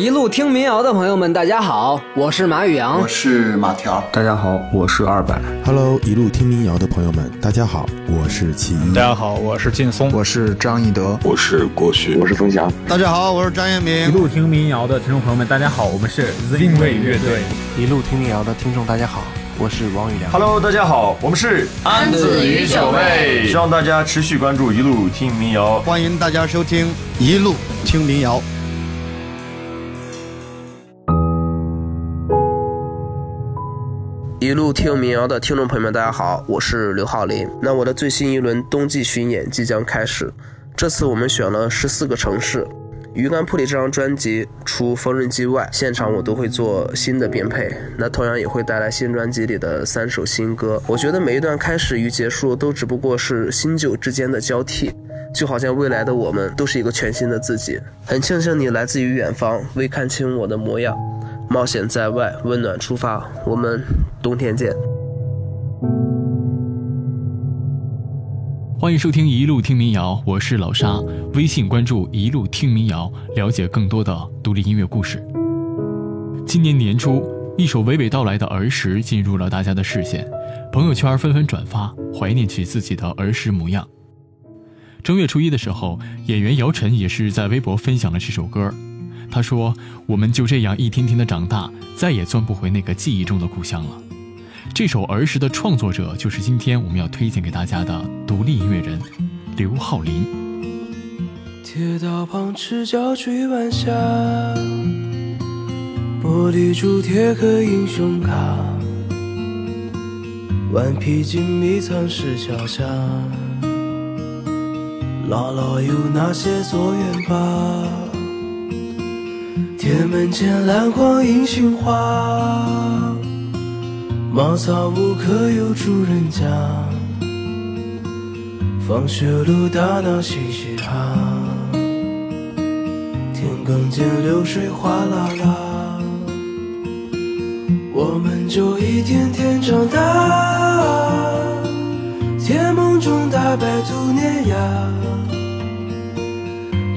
一路听民谣的朋友们，大家好，我是马宇阳，我是马条，大家好，我是二百。Hello，一路听民谣的朋友们，大家好，我是齐豫。大家好，我是劲松，我是张一德，我是郭旭，我是冯翔。大家好，我是张彦明。一路听民谣的听众朋友们，大家好，我们是 Zinway 乐队。一路听民谣的听众，大家好，我是王宇良。Hello，大家好，我们是安子与小妹。希望大家持续关注一路听民谣，欢迎大家收听一路听民谣。一路听民谣的听众朋友们，大家好，我是刘浩林。那我的最新一轮冬季巡演即将开始，这次我们选了十四个城市。鱼竿铺里这张专辑除缝纫机外，现场我都会做新的编配，那同样也会带来新专辑里的三首新歌。我觉得每一段开始与结束都只不过是新旧之间的交替，就好像未来的我们都是一个全新的自己。很庆幸你来自于远方，未看清我的模样。冒险在外，温暖出发，我们冬天见。欢迎收听一路听民谣，我是老沙。微信关注一路听民谣，了解更多的独立音乐故事。今年年初，一首娓娓道来的儿时进入了大家的视线，朋友圈纷纷转发，怀念起自己的儿时模样。正月初一的时候，演员姚晨也是在微博分享了这首歌。他说：“我们就这样一天天的长大，再也钻不回那个记忆中的故乡了。”这首儿时的创作者就是今天我们要推荐给大家的独立音乐人刘浩林。铁道旁赤脚追晚霞，玻璃珠贴个英雄卡，顽皮筋迷藏石桥下，姥姥有那些作业本。铁门前篮筐银杏花，茅草屋可有住人家？放学路打闹嘻嘻哈，田埂间流水哗啦啦，我们就一天天长大，甜梦中大白兔碾压。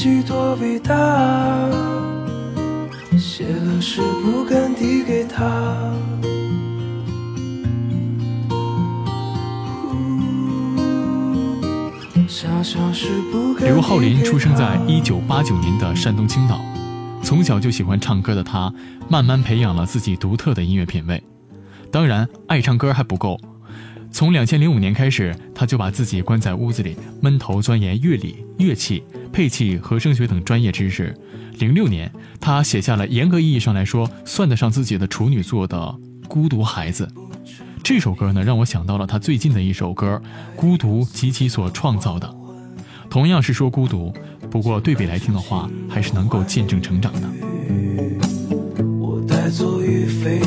己多伟大，写了诗不敢递给他。刘浩林出生在一九八九年的山东青岛，从小就喜欢唱歌的他，慢慢培养了自己独特的音乐品味。当然，爱唱歌还不够。从两千零五年开始，他就把自己关在屋子里，闷头钻研乐理、乐器、配器和声学等专业知识。零六年，他写下了严格意义上来说算得上自己的处女作的《孤独孩子》。这首歌呢，让我想到了他最近的一首歌《孤独及其所创造的》，同样是说孤独，不过对比来听的话，还是能够见证成长的。我带走飞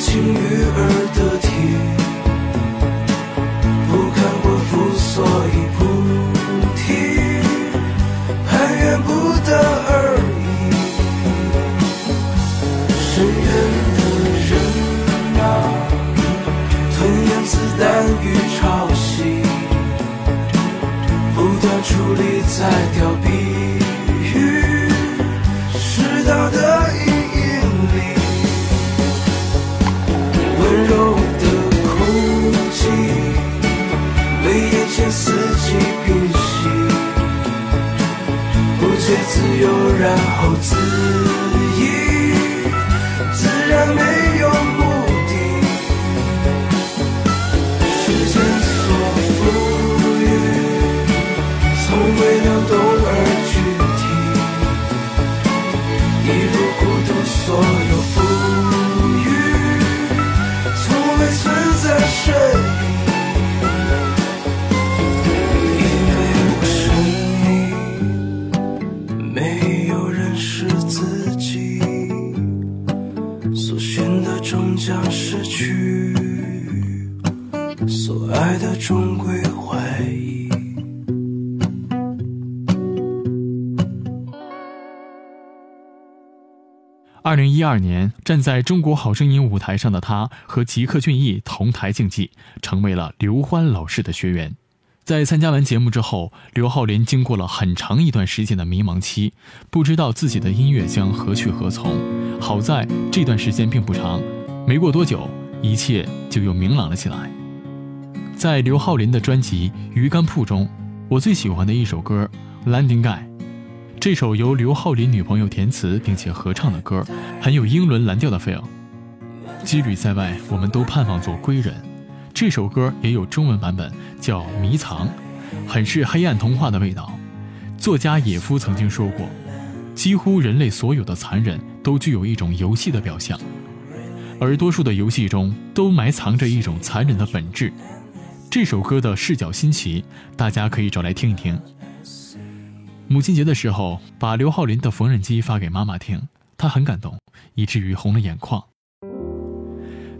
从未轻于耳的零一二年，站在中国好声音舞台上的他和吉克隽逸同台竞技，成为了刘欢老师的学员。在参加完节目之后，刘浩林经过了很长一段时间的迷茫期，不知道自己的音乐将何去何从。好在这段时间并不长，没过多久，一切就又明朗了起来。在刘浩林的专辑《鱼竿铺》中，我最喜欢的一首歌《Landing Guy》。这首由刘浩林女朋友填词并且合唱的歌，很有英伦蓝调的 feel。羁旅在外，我们都盼望做归人。这首歌也有中文版本，叫《迷藏》，很是黑暗童话的味道。作家野夫曾经说过，几乎人类所有的残忍都具有一种游戏的表象，而多数的游戏中都埋藏着一种残忍的本质。这首歌的视角新奇，大家可以找来听一听。母亲节的时候，把刘浩林的缝纫机发给妈妈听，她很感动，以至于红了眼眶。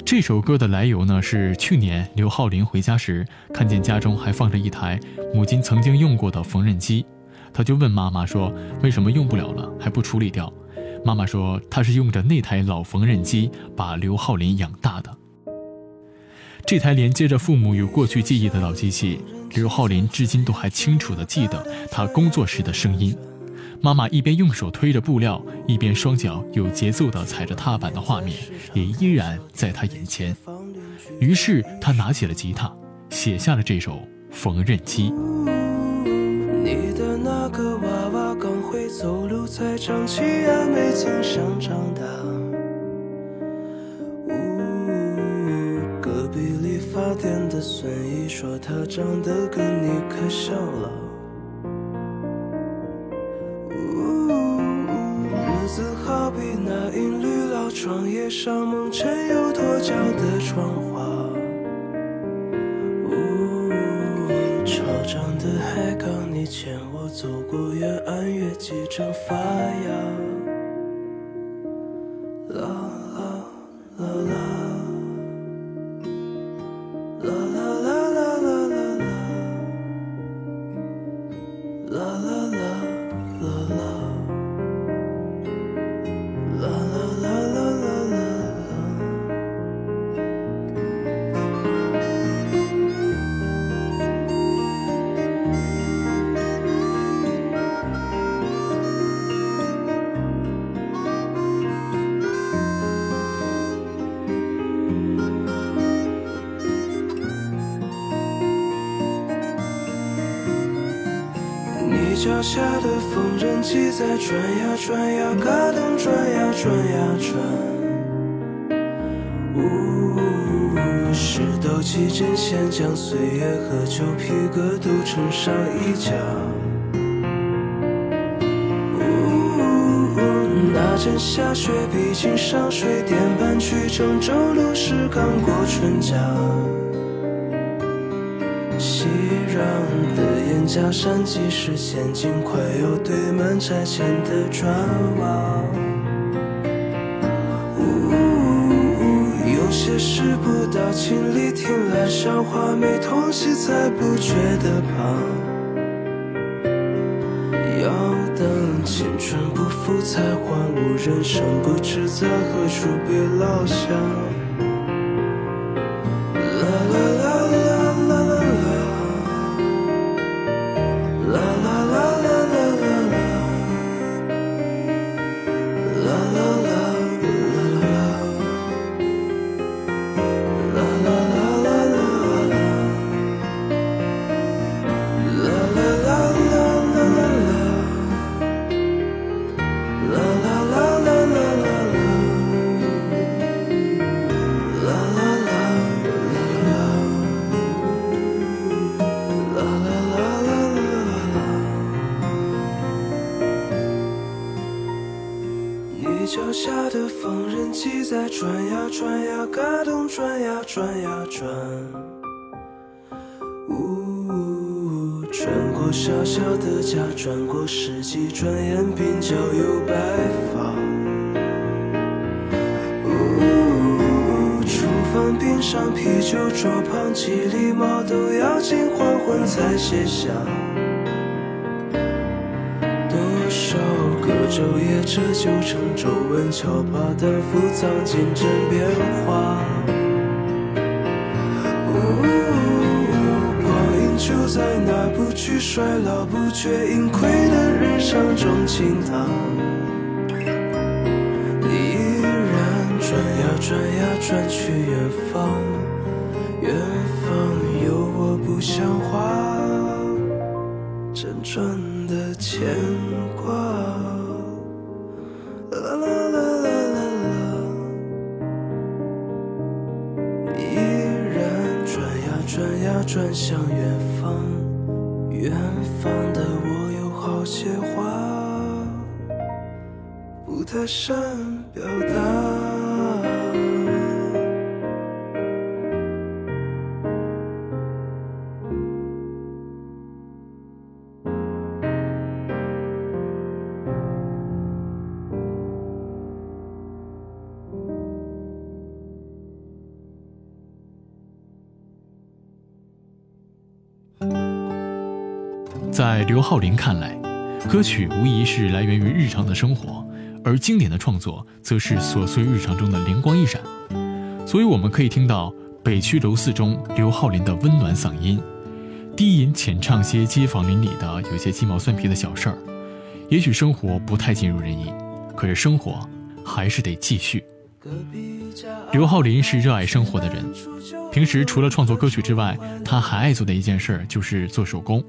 这首歌的来由呢，是去年刘浩林回家时，看见家中还放着一台母亲曾经用过的缝纫机，他就问妈妈说：“为什么用不了了，还不处理掉？”妈妈说：“他是用着那台老缝纫机把刘浩林养大的。”这台连接着父母与过去记忆的老机器，刘浩林至今都还清楚地记得他工作时的声音。妈妈一边用手推着布料，一边双脚有节奏地踩着踏板的画面，也依然在他眼前。于是他拿起了吉他，写下了这首《缝纫机》。你的那个娃娃刚会走路，才长齐牙，没经常长大。孙姨说她长得跟你可像了。日子好比那银绿老窗，叶上蒙尘又脱胶的窗花。潮涨的海港，你牵我走过越岸，越积成发芽。啦啦在转呀转呀，嘎噔转呀转呀转。呜，石头起针线将岁月和旧皮革都撑上衣架。呜，那阵下雪，毕竟上水电板去郑州路是刚过春假。熙攘假山即是现今快要堆满拆迁的砖瓦。呜，有些事不到亲历，听来笑话，没痛惜才不觉得胖。要等青春不复才还悟，人生不知在何处被落下。你脚下的缝纫机在转呀转呀，嘎咚转呀转呀转。呜，转过小小的家，转过世纪，转眼鬓角有白发。呜，厨房边上啤酒桌旁，几粒毛豆要近黄昏才卸下。昼夜折旧成皱纹，敲把担负藏进枕边花。光阴就在那不惧衰老、不觉盈亏的日常中倾淌。你依然转呀转呀转去远方，远方有我不像话。辗转的牵挂，转向远方，远方的我有好些话，不太善表达。在刘浩林看来，歌曲无疑是来源于日常的生活，而经典的创作则是琐碎日常中的灵光一闪。所以我们可以听到北区楼四中刘浩林的温暖嗓音，低吟浅唱些街坊邻里的有些鸡毛蒜皮的小事儿。也许生活不太尽如人意，可是生活还是得继续。刘浩林是热爱生活的人，平时除了创作歌曲之外，他还爱做的一件事就是做手工，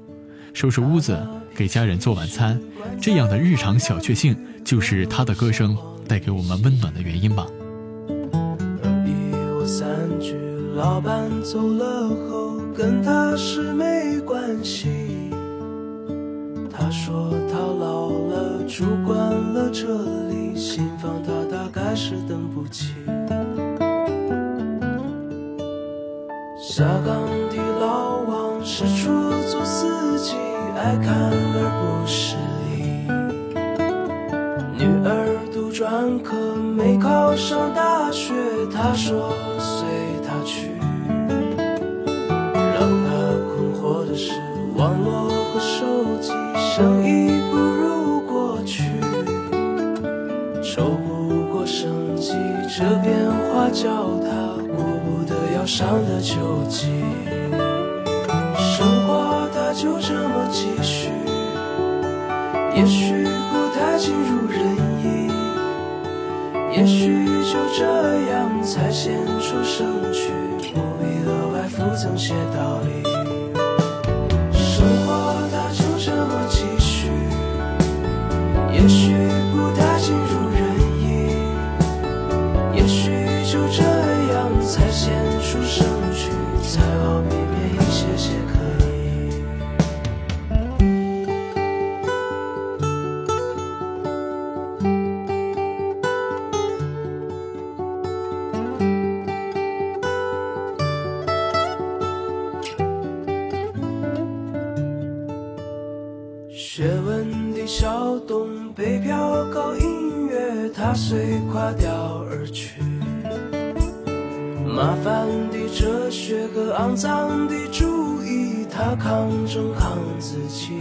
收拾屋子，给家人做晚餐。这样的日常小确幸，就是他的歌声带给我们温暖的原因吧。老板走了后，跟他是没关系。他说他老了，住惯了这里，新房他大概是等不起。下岗的老王是出，爱看而不是理。女儿读专科没考上大学，他说随他去。让他困惑的是网络和手机。生意不如过去，抽不过生计，这变化叫他顾不得要上的秋季。就这么继续，也许不太尽如人意，也许就这样才显出生趣，不必额外附赠些道理。生活它就这么继续。也许不太他随垮掉而去。麻烦的哲学和肮脏的主义，他抗争，抗自己。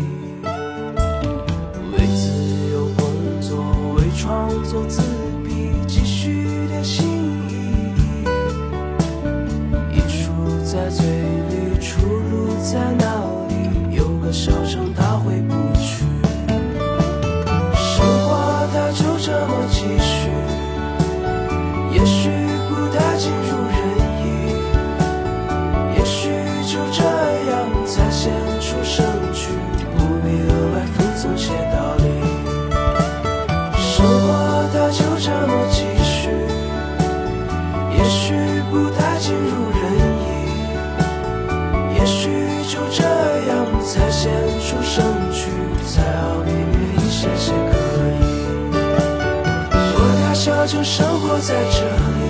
在这里，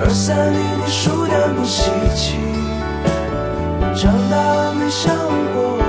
二三里的书单不稀奇。长大没想过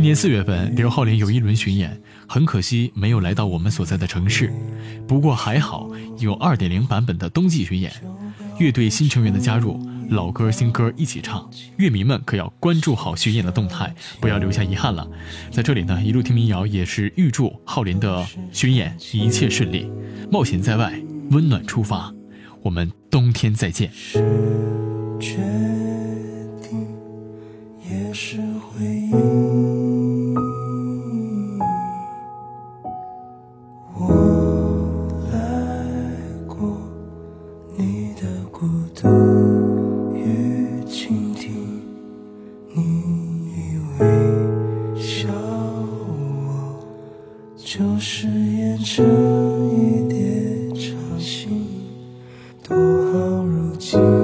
今年四月份，刘浩林有一轮巡演，很可惜没有来到我们所在的城市。不过还好，有2.0版本的冬季巡演。乐队新成员的加入，老歌新歌一起唱，乐迷们可要关注好巡演的动态，不要留下遗憾了。在这里呢，一路听民谣也是预祝浩林的巡演一切顺利，冒险在外，温暖出发。我们冬天再见。好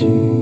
you.